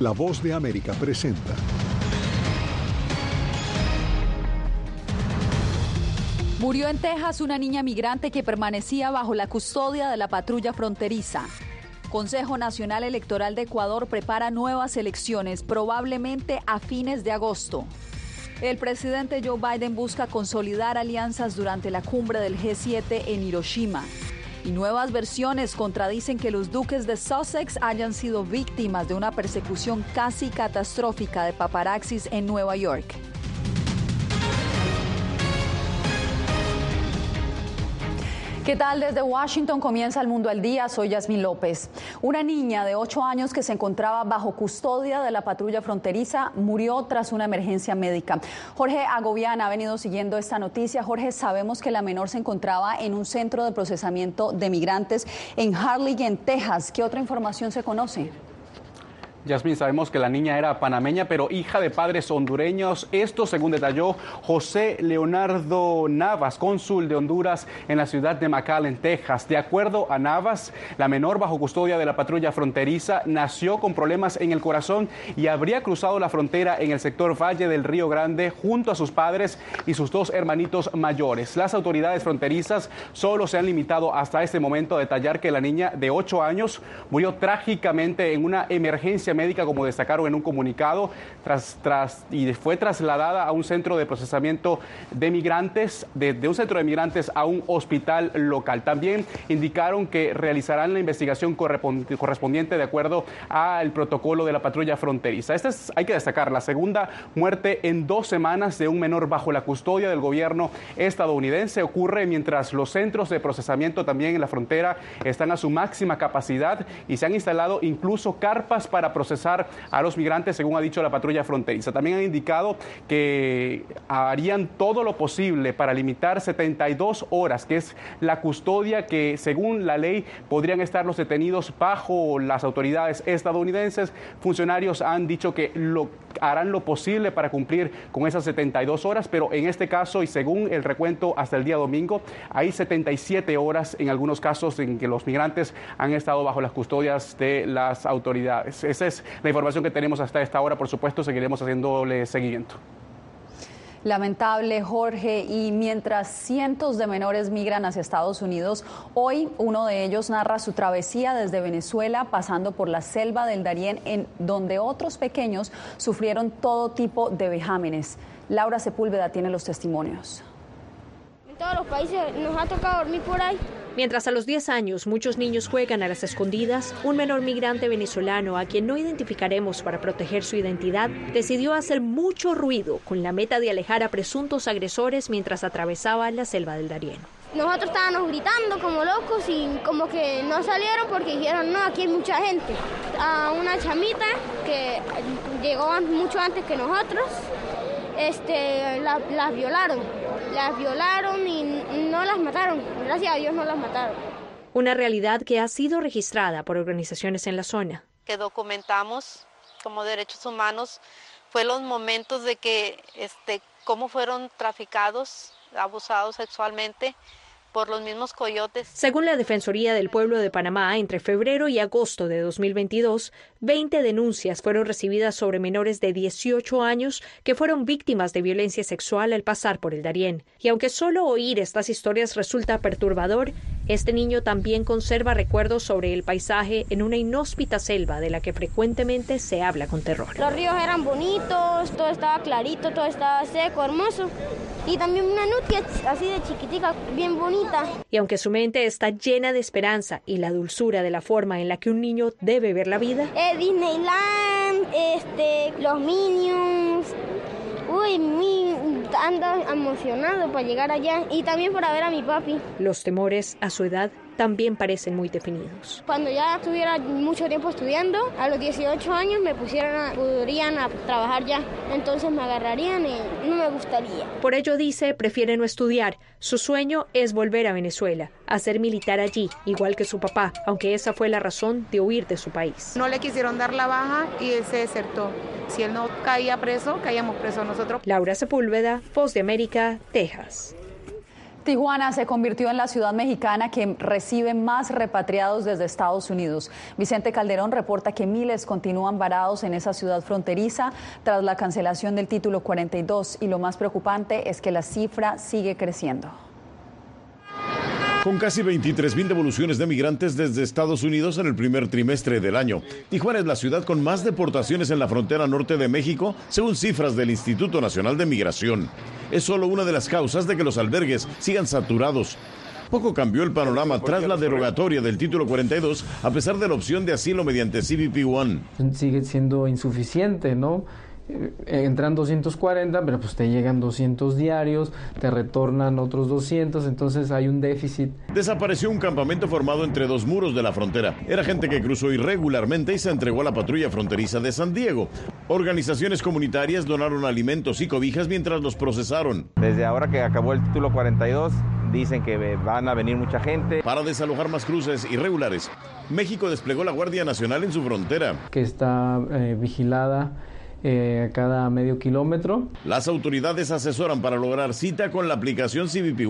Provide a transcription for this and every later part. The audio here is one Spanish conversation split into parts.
La voz de América presenta. Murió en Texas una niña migrante que permanecía bajo la custodia de la patrulla fronteriza. Consejo Nacional Electoral de Ecuador prepara nuevas elecciones, probablemente a fines de agosto. El presidente Joe Biden busca consolidar alianzas durante la cumbre del G7 en Hiroshima. Y nuevas versiones contradicen que los duques de Sussex hayan sido víctimas de una persecución casi catastrófica de paparaxis en Nueva York. ¿Qué tal? Desde Washington comienza el mundo al día. Soy Yasmín López. Una niña de 8 años que se encontraba bajo custodia de la patrulla fronteriza murió tras una emergencia médica. Jorge Agobián ha venido siguiendo esta noticia. Jorge, sabemos que la menor se encontraba en un centro de procesamiento de migrantes en Harley, en Texas. ¿Qué otra información se conoce? Yasmin, sabemos que la niña era panameña, pero hija de padres hondureños. Esto, según detalló José Leonardo Navas, cónsul de Honduras en la ciudad de McAllen, Texas. De acuerdo a Navas, la menor bajo custodia de la patrulla fronteriza nació con problemas en el corazón y habría cruzado la frontera en el sector Valle del Río Grande junto a sus padres y sus dos hermanitos mayores. Las autoridades fronterizas solo se han limitado hasta este momento a detallar que la niña de 8 años murió trágicamente en una emergencia médica, como destacaron en un comunicado, tras, tras, y fue trasladada a un centro de procesamiento de migrantes, de, un centro de migrantes a un hospital local. También indicaron que realizarán la investigación correspondiente de acuerdo al protocolo de la patrulla fronteriza. Esta es, hay que destacar, la segunda muerte en dos semanas de un menor bajo la custodia del gobierno estadounidense ocurre mientras los centros de procesamiento también en la frontera están a su máxima capacidad y se han instalado incluso carpas para procesar a los migrantes, según ha dicho la patrulla fronteriza. También han indicado que harían todo lo posible para limitar 72 horas, que es la custodia que, según la ley, podrían estar los detenidos bajo las autoridades estadounidenses. Funcionarios han dicho que lo, harán lo posible para cumplir con esas 72 horas, pero en este caso, y según el recuento hasta el día domingo, hay 77 horas en algunos casos en que los migrantes han estado bajo las custodias de las autoridades. Es la información que tenemos hasta esta hora. Por supuesto, seguiremos haciéndole seguimiento. Lamentable, Jorge. Y mientras cientos de menores migran hacia Estados Unidos, hoy uno de ellos narra su travesía desde Venezuela, pasando por la selva del Darién, en donde otros pequeños sufrieron todo tipo de vejámenes. Laura Sepúlveda tiene los testimonios. En todos los países nos ha tocado dormir por ahí. Mientras a los 10 años muchos niños juegan a las escondidas, un menor migrante venezolano a quien no identificaremos para proteger su identidad decidió hacer mucho ruido con la meta de alejar a presuntos agresores mientras atravesaba la selva del Darién. Nosotros estábamos gritando como locos y como que no salieron porque dijeron, no, aquí hay mucha gente. A una chamita que llegó mucho antes que nosotros, este, la, violaron. Las violaron y no las mataron. Gracias a Dios no las mataron. Una realidad que ha sido registrada por organizaciones en la zona. Que documentamos como derechos humanos fue los momentos de que, este, cómo fueron traficados, abusados sexualmente por los mismos coyotes. Según la Defensoría del Pueblo de Panamá, entre febrero y agosto de 2022, 20 denuncias fueron recibidas sobre menores de 18 años que fueron víctimas de violencia sexual al pasar por el Darién. Y aunque solo oír estas historias resulta perturbador, este niño también conserva recuerdos sobre el paisaje en una inhóspita selva de la que frecuentemente se habla con terror. Los ríos eran bonitos, todo estaba clarito, todo estaba seco, hermoso. Y también una nutia así de chiquitica, bien bonita. Y aunque su mente está llena de esperanza y la dulzura de la forma en la que un niño debe ver la vida, eh, Disneyland, este, los Minions. Uy, muy, ando emocionado para llegar allá y también para ver a mi papi. los temores a su edad también parecen muy definidos. Cuando ya estuviera mucho tiempo estudiando, a los 18 años me pusieran a, podrían a trabajar ya. Entonces me agarrarían y no me gustaría. Por ello dice, prefiere no estudiar. Su sueño es volver a Venezuela, a ser militar allí, igual que su papá, aunque esa fue la razón de huir de su país. No le quisieron dar la baja y él se desertó. Si él no caía preso, caíamos presos nosotros. Laura Sepúlveda, Voz de América, Texas. Tijuana se convirtió en la ciudad mexicana que recibe más repatriados desde Estados Unidos. Vicente Calderón reporta que miles continúan varados en esa ciudad fronteriza tras la cancelación del título 42 y lo más preocupante es que la cifra sigue creciendo. Con casi 23 mil devoluciones de migrantes desde Estados Unidos en el primer trimestre del año, Tijuana es la ciudad con más deportaciones en la frontera norte de México, según cifras del Instituto Nacional de Migración. Es solo una de las causas de que los albergues sigan saturados. Poco cambió el panorama tras la derogatoria del título 42, a pesar de la opción de asilo mediante CBP One. Sigue siendo insuficiente, ¿no? Eh, entran 240, pero pues te llegan 200 diarios, te retornan otros 200, entonces hay un déficit. Desapareció un campamento formado entre dos muros de la frontera. Era gente que cruzó irregularmente y se entregó a la patrulla fronteriza de San Diego. Organizaciones comunitarias donaron alimentos y cobijas mientras los procesaron. Desde ahora que acabó el título 42, dicen que van a venir mucha gente. Para desalojar más cruces irregulares, México desplegó la Guardia Nacional en su frontera. Que está eh, vigilada eh, cada medio kilómetro. Las autoridades asesoran para lograr cita con la aplicación CBP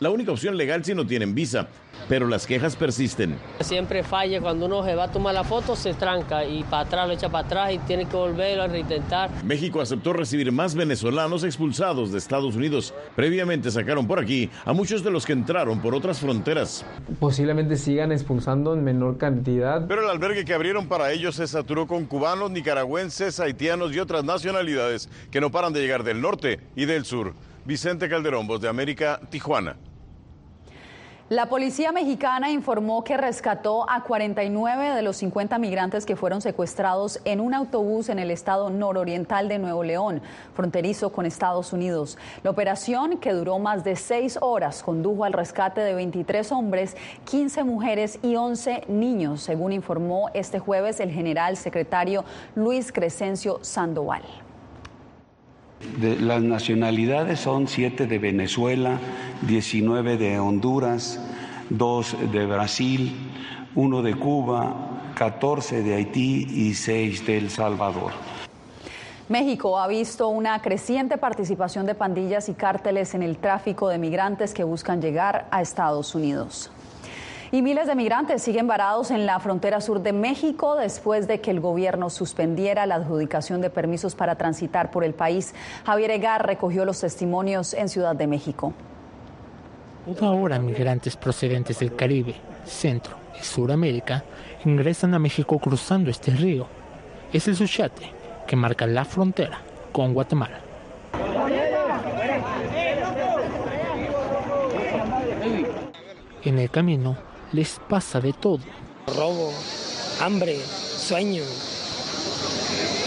la única opción legal si no tienen visa, pero las quejas persisten. Siempre falla, cuando uno se va a tomar la foto se tranca y para atrás lo echa para atrás y tiene que volver a reintentar. México aceptó recibir más venezolanos expulsados de Estados Unidos. Previamente sacaron por aquí a muchos de los que entraron por otras fronteras. Posiblemente sigan expulsando en menor cantidad. Pero el albergue que abrieron para ellos se saturó con cubanos, nicaragüenses, haitianos y otras nacionalidades que no paran de llegar del norte y del sur. Vicente Calderón, Voz de América, Tijuana. La policía mexicana informó que rescató a 49 de los 50 migrantes que fueron secuestrados en un autobús en el estado nororiental de Nuevo León, fronterizo con Estados Unidos. La operación, que duró más de seis horas, condujo al rescate de 23 hombres, 15 mujeres y 11 niños, según informó este jueves el general secretario Luis Crescencio Sandoval. Las nacionalidades son siete de Venezuela, 19 de Honduras, dos de Brasil, uno de Cuba, 14 de Haití y seis de El Salvador. México ha visto una creciente participación de pandillas y cárteles en el tráfico de migrantes que buscan llegar a Estados Unidos. Y miles de migrantes siguen varados en la frontera sur de México después de que el gobierno suspendiera la adjudicación de permisos para transitar por el país. Javier Egar recogió los testimonios en Ciudad de México. Ahora migrantes procedentes del Caribe, Centro y Suramérica ingresan a México cruzando este río. Es el Suchate que marca la frontera con Guatemala. En el camino les pasa de todo. Robo, hambre, sueño.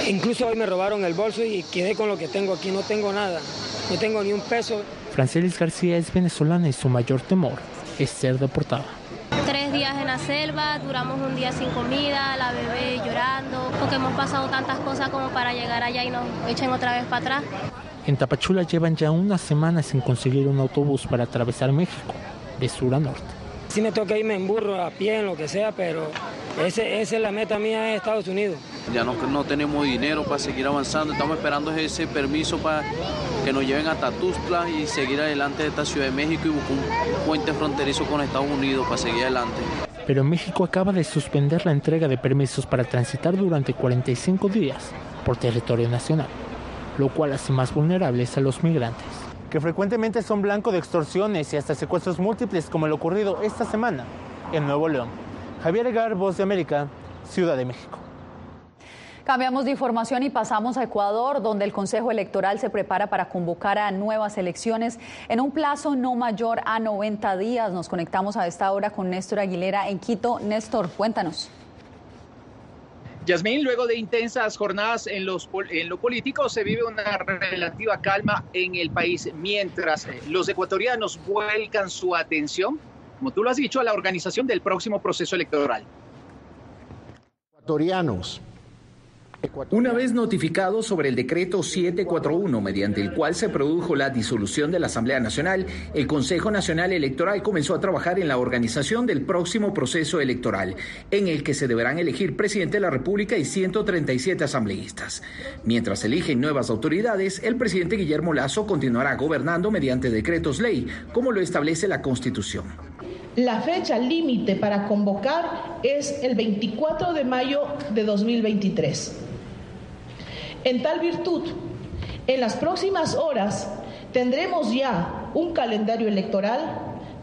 Incluso hoy me robaron el bolso y quedé con lo que tengo aquí. No tengo nada. No tengo ni un peso. Francelis García es venezolana y su mayor temor es ser deportada. Tres días en la selva, duramos un día sin comida, la bebé llorando, porque hemos pasado tantas cosas como para llegar allá y nos echen otra vez para atrás. En Tapachula llevan ya unas semanas sin conseguir un autobús para atravesar México, de sur a norte. Sí me toca irme en burro, a pie, en lo que sea, pero ese, esa es la meta mía en Estados Unidos. Ya no, no tenemos dinero para seguir avanzando, estamos esperando ese permiso para que nos lleven a Tatustla y seguir adelante de esta Ciudad de México y buscar un puente fronterizo con Estados Unidos para seguir adelante. Pero México acaba de suspender la entrega de permisos para transitar durante 45 días por territorio nacional, lo cual hace más vulnerables a los migrantes que frecuentemente son blanco de extorsiones y hasta secuestros múltiples como el ocurrido esta semana en Nuevo León. Javier Egar, Voz de América, Ciudad de México. Cambiamos de información y pasamos a Ecuador, donde el Consejo Electoral se prepara para convocar a nuevas elecciones en un plazo no mayor a 90 días. Nos conectamos a esta hora con Néstor Aguilera en Quito. Néstor, cuéntanos. Yasmín, luego de intensas jornadas en, en lo político, se vive una relativa calma en el país, mientras eh, los ecuatorianos vuelcan su atención, como tú lo has dicho, a la organización del próximo proceso electoral. Ecuatorianos Una vez notificado sobre el decreto 741, mediante el cual se produjo la disolución de la Asamblea Nacional, el Consejo Nacional Electoral comenzó a trabajar en la organización del próximo proceso electoral, en el que se deberán elegir presidente de la República y 137 asambleístas. Mientras eligen nuevas autoridades, el presidente Guillermo Lazo continuará gobernando mediante decretos ley, como lo establece la Constitución. La fecha límite para convocar es el 24 de mayo de 2023. En tal virtud, en las próximas horas tendremos ya un calendario electoral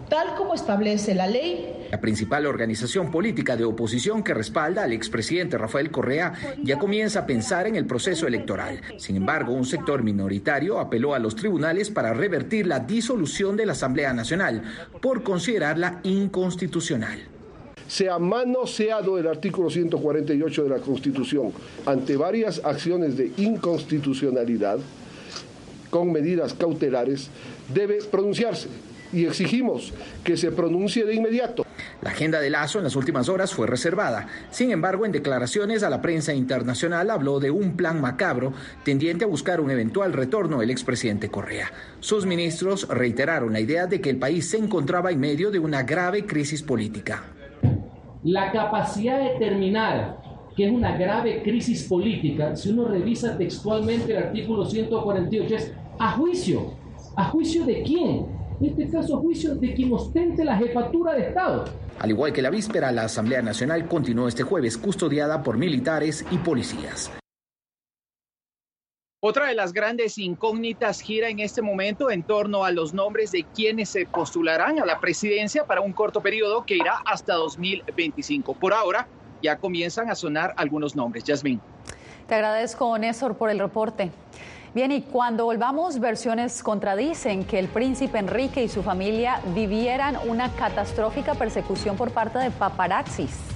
tal como establece la ley. La principal organización política de oposición que respalda al expresidente Rafael Correa ya comienza a pensar en el proceso electoral. Sin embargo, un sector minoritario apeló a los tribunales para revertir la disolución de la Asamblea Nacional por considerarla inconstitucional se ha manoseado el artículo 148 de la Constitución ante varias acciones de inconstitucionalidad con medidas cautelares, debe pronunciarse y exigimos que se pronuncie de inmediato. La agenda de Lazo en las últimas horas fue reservada. Sin embargo, en declaraciones a la prensa internacional habló de un plan macabro tendiente a buscar un eventual retorno del expresidente Correa. Sus ministros reiteraron la idea de que el país se encontraba en medio de una grave crisis política la capacidad de determinar que es una grave crisis política, si uno revisa textualmente el artículo 148, es a juicio. ¿A juicio de quién? En este caso, a juicio de quien ostente la jefatura de Estado. Al igual que la víspera, la Asamblea Nacional continuó este jueves custodiada por militares y policías. Otra de las grandes incógnitas gira en este momento en torno a los nombres de quienes se postularán a la presidencia para un corto periodo que irá hasta 2025. Por ahora ya comienzan a sonar algunos nombres. Yasmín. Te agradezco, Néstor, por el reporte. Bien, y cuando volvamos, versiones contradicen que el príncipe Enrique y su familia vivieran una catastrófica persecución por parte de paparazzis.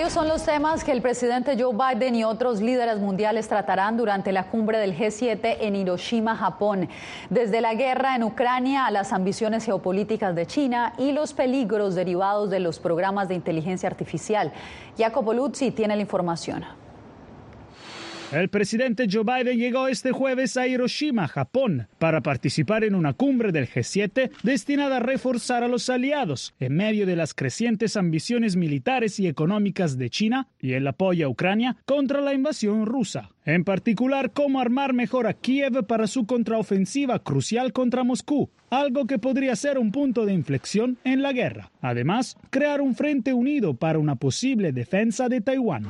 Varios son los temas que el presidente Joe Biden y otros líderes mundiales tratarán durante la cumbre del G7 en Hiroshima, Japón. Desde la guerra en Ucrania a las ambiciones geopolíticas de China y los peligros derivados de los programas de inteligencia artificial. Jacopo Luzzi tiene la información. El presidente Joe Biden llegó este jueves a Hiroshima, Japón, para participar en una cumbre del G7 destinada a reforzar a los aliados en medio de las crecientes ambiciones militares y económicas de China y el apoyo a Ucrania contra la invasión rusa. En particular, cómo armar mejor a Kiev para su contraofensiva crucial contra Moscú, algo que podría ser un punto de inflexión en la guerra. Además, crear un frente unido para una posible defensa de Taiwán.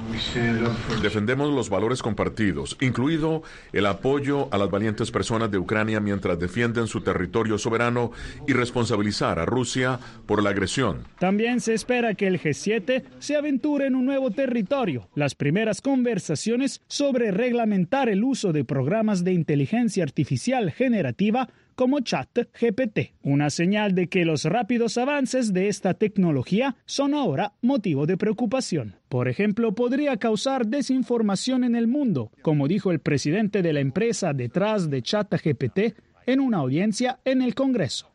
Defendemos los valores compartidos, incluido el apoyo a las valientes personas de Ucrania mientras defienden su territorio soberano y responsabilizar a Rusia por la agresión. También se espera que el G7 se aventure en un nuevo territorio. Las primeras conversaciones sobre reglamentar el uso de programas de inteligencia artificial generativa como ChatGPT, una señal de que los rápidos avances de esta tecnología son ahora motivo de preocupación. Por ejemplo, podría causar desinformación en el mundo, como dijo el presidente de la empresa detrás de ChatGPT en una audiencia en el Congreso.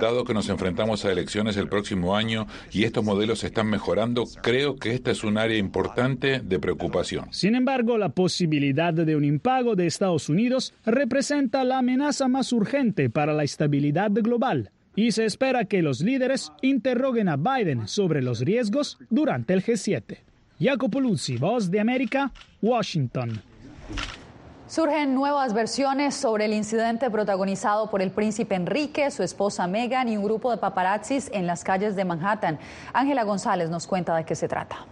Dado que nos enfrentamos a elecciones el próximo año y estos modelos están mejorando, creo que esta es un área importante de preocupación. Sin embargo, la posibilidad de un impago de Estados Unidos representa la amenaza más urgente para la estabilidad global y se espera que los líderes interroguen a Biden sobre los riesgos durante el G7. Jacopo Luzzi, Voz de América, Washington. Surgen nuevas versiones sobre el incidente protagonizado por el príncipe Enrique, su esposa Meghan y un grupo de paparazzis en las calles de Manhattan. Ángela González nos cuenta de qué se trata.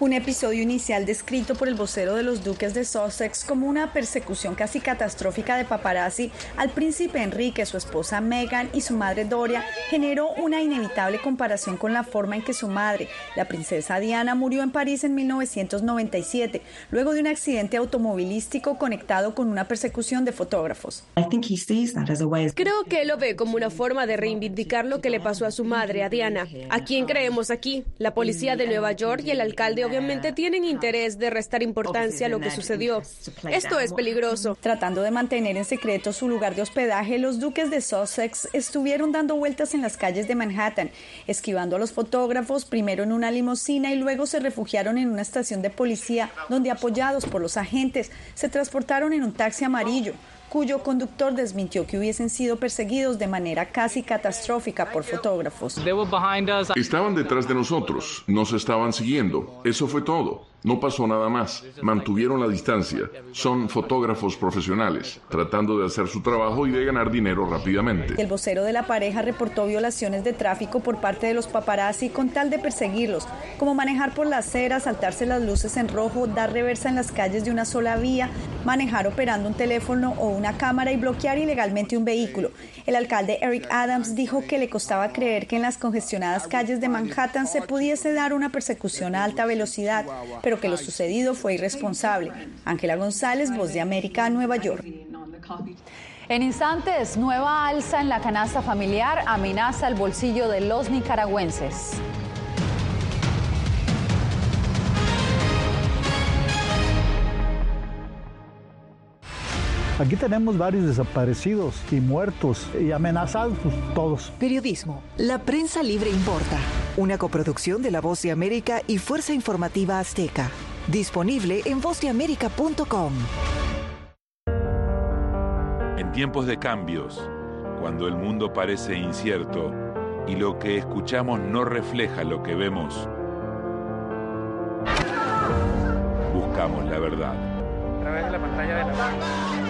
Un episodio inicial descrito por el vocero de los duques de Sussex como una persecución casi catastrófica de paparazzi al príncipe Enrique, su esposa Meghan y su madre Doria generó una inevitable comparación con la forma en que su madre, la princesa Diana, murió en París en 1997, luego de un accidente automovilístico conectado con una persecución de fotógrafos. Creo que él lo ve como una forma de reivindicar lo que le pasó a su madre, a Diana. ¿A quién creemos aquí? La policía de Nueva York y el alcalde obviamente tienen interés de restar importancia a lo que sucedió. Esto es peligroso. Tratando de mantener en secreto su lugar de hospedaje, los duques de Sussex estuvieron dando vueltas en las calles de Manhattan, esquivando a los fotógrafos, primero en una limusina y luego se refugiaron en una estación de policía donde apoyados por los agentes se transportaron en un taxi amarillo cuyo conductor desmintió que hubiesen sido perseguidos de manera casi catastrófica por fotógrafos. Estaban detrás de nosotros, nos estaban siguiendo, eso fue todo. No pasó nada más. Mantuvieron la distancia. Son fotógrafos profesionales, tratando de hacer su trabajo y de ganar dinero rápidamente. El vocero de la pareja reportó violaciones de tráfico por parte de los paparazzi con tal de perseguirlos, como manejar por la acera, saltarse las luces en rojo, dar reversa en las calles de una sola vía, manejar operando un teléfono o una cámara y bloquear ilegalmente un vehículo. El alcalde Eric Adams dijo que le costaba creer que en las congestionadas calles de Manhattan se pudiese dar una persecución a alta velocidad, pero que lo sucedido fue irresponsable. Ángela González, Voz de América, Nueva York. En instantes, nueva alza en la canasta familiar amenaza el bolsillo de los nicaragüenses. Aquí tenemos varios desaparecidos y muertos y amenazados pues, todos. Periodismo. La prensa libre importa. Una coproducción de La Voz de América y Fuerza Informativa Azteca. Disponible en vozdeamerica.com. En tiempos de cambios, cuando el mundo parece incierto y lo que escuchamos no refleja lo que vemos, buscamos la verdad. A través de la pantalla de la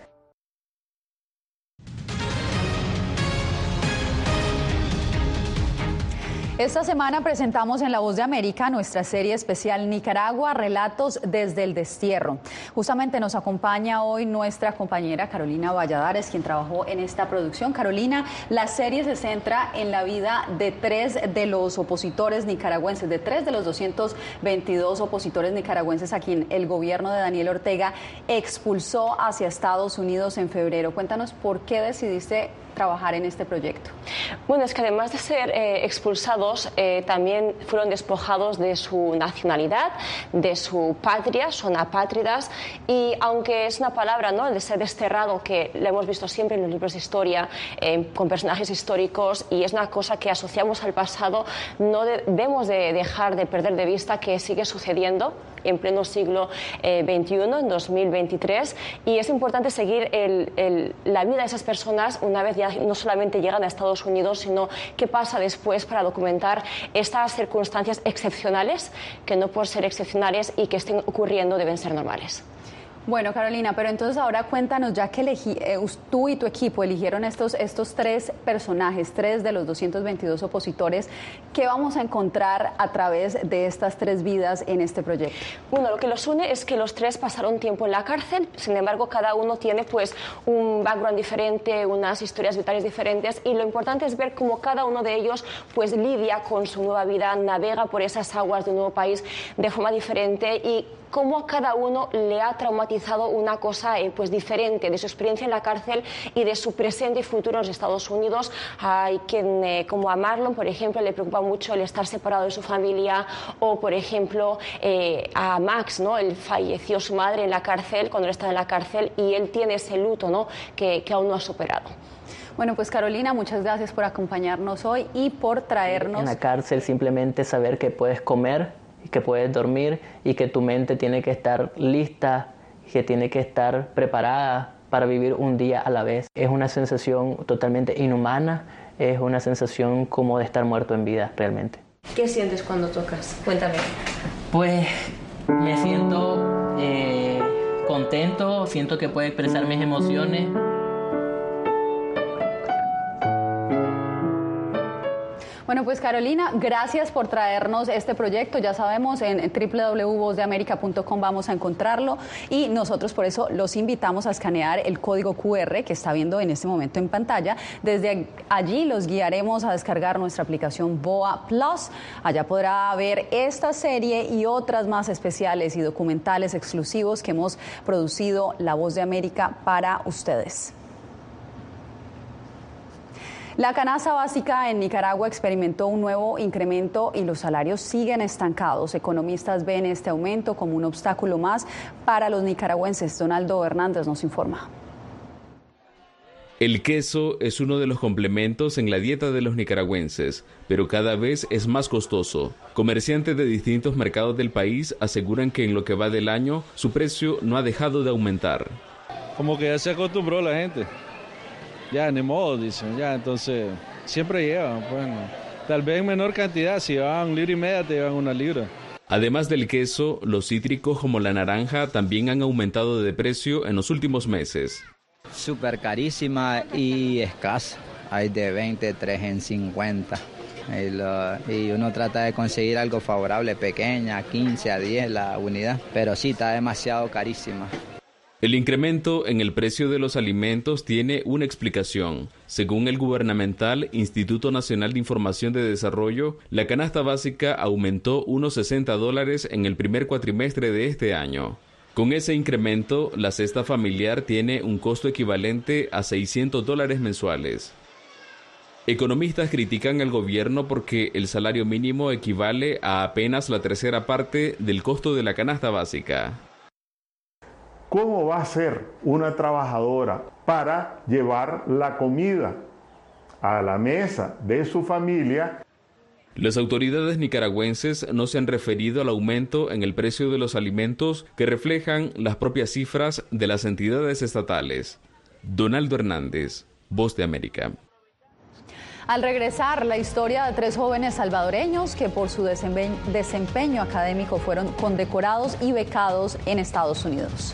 Esta semana presentamos en La Voz de América nuestra serie especial Nicaragua, Relatos desde el Destierro. Justamente nos acompaña hoy nuestra compañera Carolina Valladares, quien trabajó en esta producción. Carolina, la serie se centra en la vida de tres de los opositores nicaragüenses, de tres de los 222 opositores nicaragüenses a quien el gobierno de Daniel Ortega expulsó hacia Estados Unidos en febrero. Cuéntanos por qué decidiste trabajar en este proyecto? Bueno, es que además de ser eh, expulsados, eh, también fueron despojados de su nacionalidad, de su patria, son apátridas y aunque es una palabra, ¿no?, el de ser desterrado, que lo hemos visto siempre en los libros de historia, eh, con personajes históricos y es una cosa que asociamos al pasado, no debemos de dejar de perder de vista que sigue sucediendo en pleno siglo XXI, en 2023, y es importante seguir la vida de esas personas una vez no solamente llegan a Estados Unidos, sino qué pasa después para documentar estas circunstancias excepcionales que no por ser excepcionales y que estén ocurriendo deben ser normales. Bueno, Carolina, pero entonces ahora cuéntanos, ya que eh, tú y tu equipo eligieron estos, estos tres personajes, tres de los 222 opositores, ¿qué vamos a encontrar a través de estas tres vidas en este proyecto? Bueno, lo que los une es que los tres pasaron tiempo en la cárcel, sin embargo, cada uno tiene pues un background diferente, unas historias vitales diferentes, y lo importante es ver cómo cada uno de ellos pues lidia con su nueva vida, navega por esas aguas de un nuevo país de forma diferente y cómo a cada uno le ha traumatizado una cosa eh, pues diferente de su experiencia en la cárcel y de su presente y futuro en los Estados Unidos. Hay quien, eh, como a Marlon, por ejemplo, le preocupa mucho el estar separado de su familia o, por ejemplo, eh, a Max, ¿no? Él falleció su madre en la cárcel cuando él estaba en la cárcel y él tiene ese luto, ¿no? Que, que aún no ha superado. Bueno, pues Carolina, muchas gracias por acompañarnos hoy y por traernos... En la cárcel simplemente saber que puedes comer que puedes dormir y que tu mente tiene que estar lista, que tiene que estar preparada para vivir un día a la vez. Es una sensación totalmente inhumana, es una sensación como de estar muerto en vida realmente. ¿Qué sientes cuando tocas? Cuéntame. Pues me siento eh, contento, siento que puedo expresar mis emociones. Bueno, pues Carolina, gracias por traernos este proyecto. Ya sabemos, en www.vozdeamerica.com vamos a encontrarlo y nosotros por eso los invitamos a escanear el código QR que está viendo en este momento en pantalla. Desde allí los guiaremos a descargar nuestra aplicación BOA Plus. Allá podrá ver esta serie y otras más especiales y documentales exclusivos que hemos producido La Voz de América para ustedes. La canasta básica en Nicaragua experimentó un nuevo incremento y los salarios siguen estancados. Economistas ven este aumento como un obstáculo más para los nicaragüenses. Donaldo Hernández nos informa. El queso es uno de los complementos en la dieta de los nicaragüenses, pero cada vez es más costoso. Comerciantes de distintos mercados del país aseguran que en lo que va del año su precio no ha dejado de aumentar. Como que ya se acostumbró la gente ya ni modo, dicen, ya, entonces siempre llevan, bueno, tal vez en menor cantidad, si llevan un libro y media, te llevan una libra. Además del queso, los cítricos como la naranja también han aumentado de precio en los últimos meses. Súper carísima y escasa. Hay de 20, 3 en 50. Y, y, uno trata de conseguir algo favorable, pequeña, 15 a 10 la unidad. Pero sí, está demasiado carísima. El incremento en el precio de los alimentos tiene una explicación. Según el gubernamental Instituto Nacional de Información de Desarrollo, la canasta básica aumentó unos 60 dólares en el primer cuatrimestre de este año. Con ese incremento, la cesta familiar tiene un costo equivalente a 600 dólares mensuales. Economistas critican al gobierno porque el salario mínimo equivale a apenas la tercera parte del costo de la canasta básica. ¿Cómo va a ser una trabajadora para llevar la comida a la mesa de su familia? Las autoridades nicaragüenses no se han referido al aumento en el precio de los alimentos que reflejan las propias cifras de las entidades estatales. Donaldo Hernández, Voz de América. Al regresar, la historia de tres jóvenes salvadoreños que por su desempeño académico fueron condecorados y becados en Estados Unidos.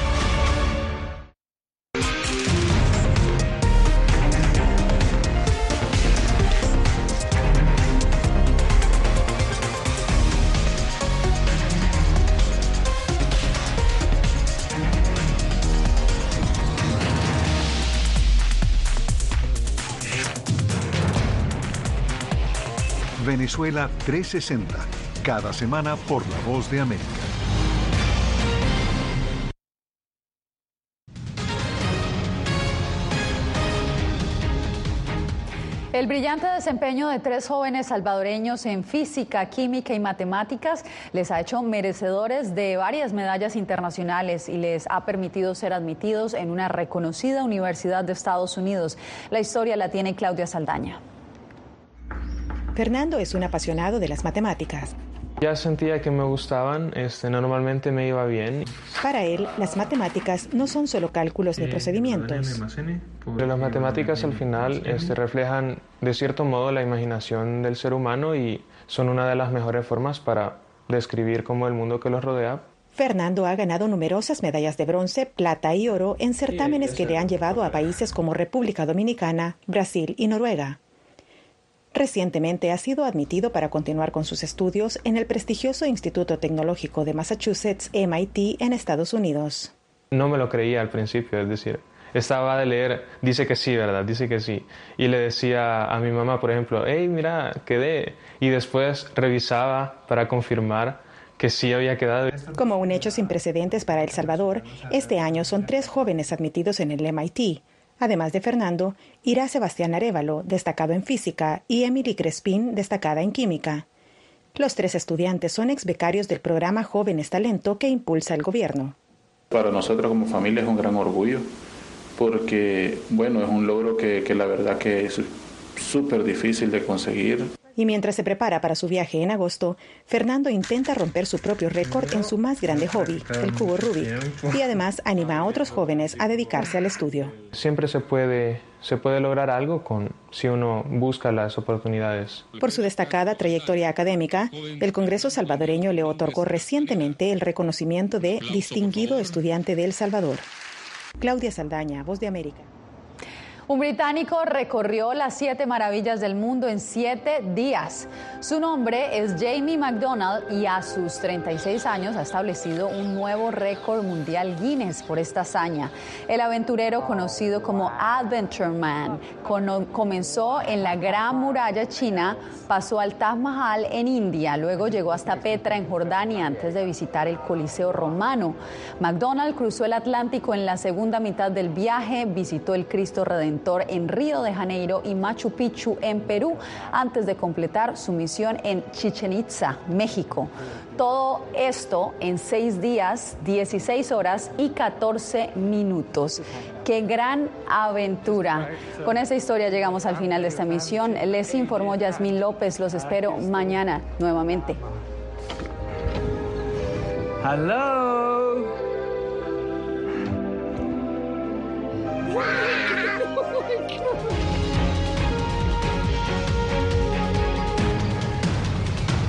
Venezuela 360, cada semana por La Voz de América. El brillante desempeño de tres jóvenes salvadoreños en física, química y matemáticas les ha hecho merecedores de varias medallas internacionales y les ha permitido ser admitidos en una reconocida universidad de Estados Unidos. La historia la tiene Claudia Saldaña. Fernando es un apasionado de las matemáticas. Ya sentía que me gustaban, este, normalmente me iba bien. Para él, las matemáticas no son solo cálculos de procedimientos. Las matemáticas al final este, reflejan de cierto modo la imaginación del ser humano y son una de las mejores formas para describir cómo el mundo que los rodea. Fernando ha ganado numerosas medallas de bronce, plata y oro en certámenes que le han llevado a países como República Dominicana, Brasil y Noruega. Recientemente ha sido admitido para continuar con sus estudios en el prestigioso Instituto Tecnológico de Massachusetts, MIT, en Estados Unidos. No me lo creía al principio, es decir, estaba de leer, dice que sí, ¿verdad? Dice que sí. Y le decía a mi mamá, por ejemplo, hey, mira, quedé. Y después revisaba para confirmar que sí había quedado. Como un hecho sin precedentes para El Salvador, este año son tres jóvenes admitidos en el MIT. Además de Fernando, irá Sebastián Arevalo, destacado en física, y Emily Crespín, destacada en química. Los tres estudiantes son ex becarios del programa Jóvenes Talento que impulsa el gobierno. Para nosotros como familia es un gran orgullo porque, bueno, es un logro que, que la verdad que es súper difícil de conseguir. Y mientras se prepara para su viaje en agosto, Fernando intenta romper su propio récord en su más grande hobby, el cubo Rubik, y además anima a otros jóvenes a dedicarse al estudio. Siempre se puede, se puede lograr algo con, si uno busca las oportunidades. Por su destacada trayectoria académica, el Congreso salvadoreño le otorgó recientemente el reconocimiento de Distinguido Estudiante de El Salvador. Claudia Saldaña, Voz de América. Un británico recorrió las siete maravillas del mundo en siete días. Su nombre es Jamie McDonald y a sus 36 años ha establecido un nuevo récord mundial Guinness por esta hazaña. El aventurero conocido como Adventure Man comenzó en la Gran Muralla China, pasó al Taj Mahal en India, luego llegó hasta Petra en Jordania antes de visitar el Coliseo Romano. McDonald cruzó el Atlántico en la segunda mitad del viaje, visitó el Cristo Redentor en Río de Janeiro y Machu Picchu en Perú antes de completar su misión en Chichen Itza, México. Todo esto en seis días, 16 horas y 14 minutos. ¡Qué gran aventura! Con esta historia llegamos al final de esta misión. Les informó Yasmín López. Los espero mañana nuevamente. Hello.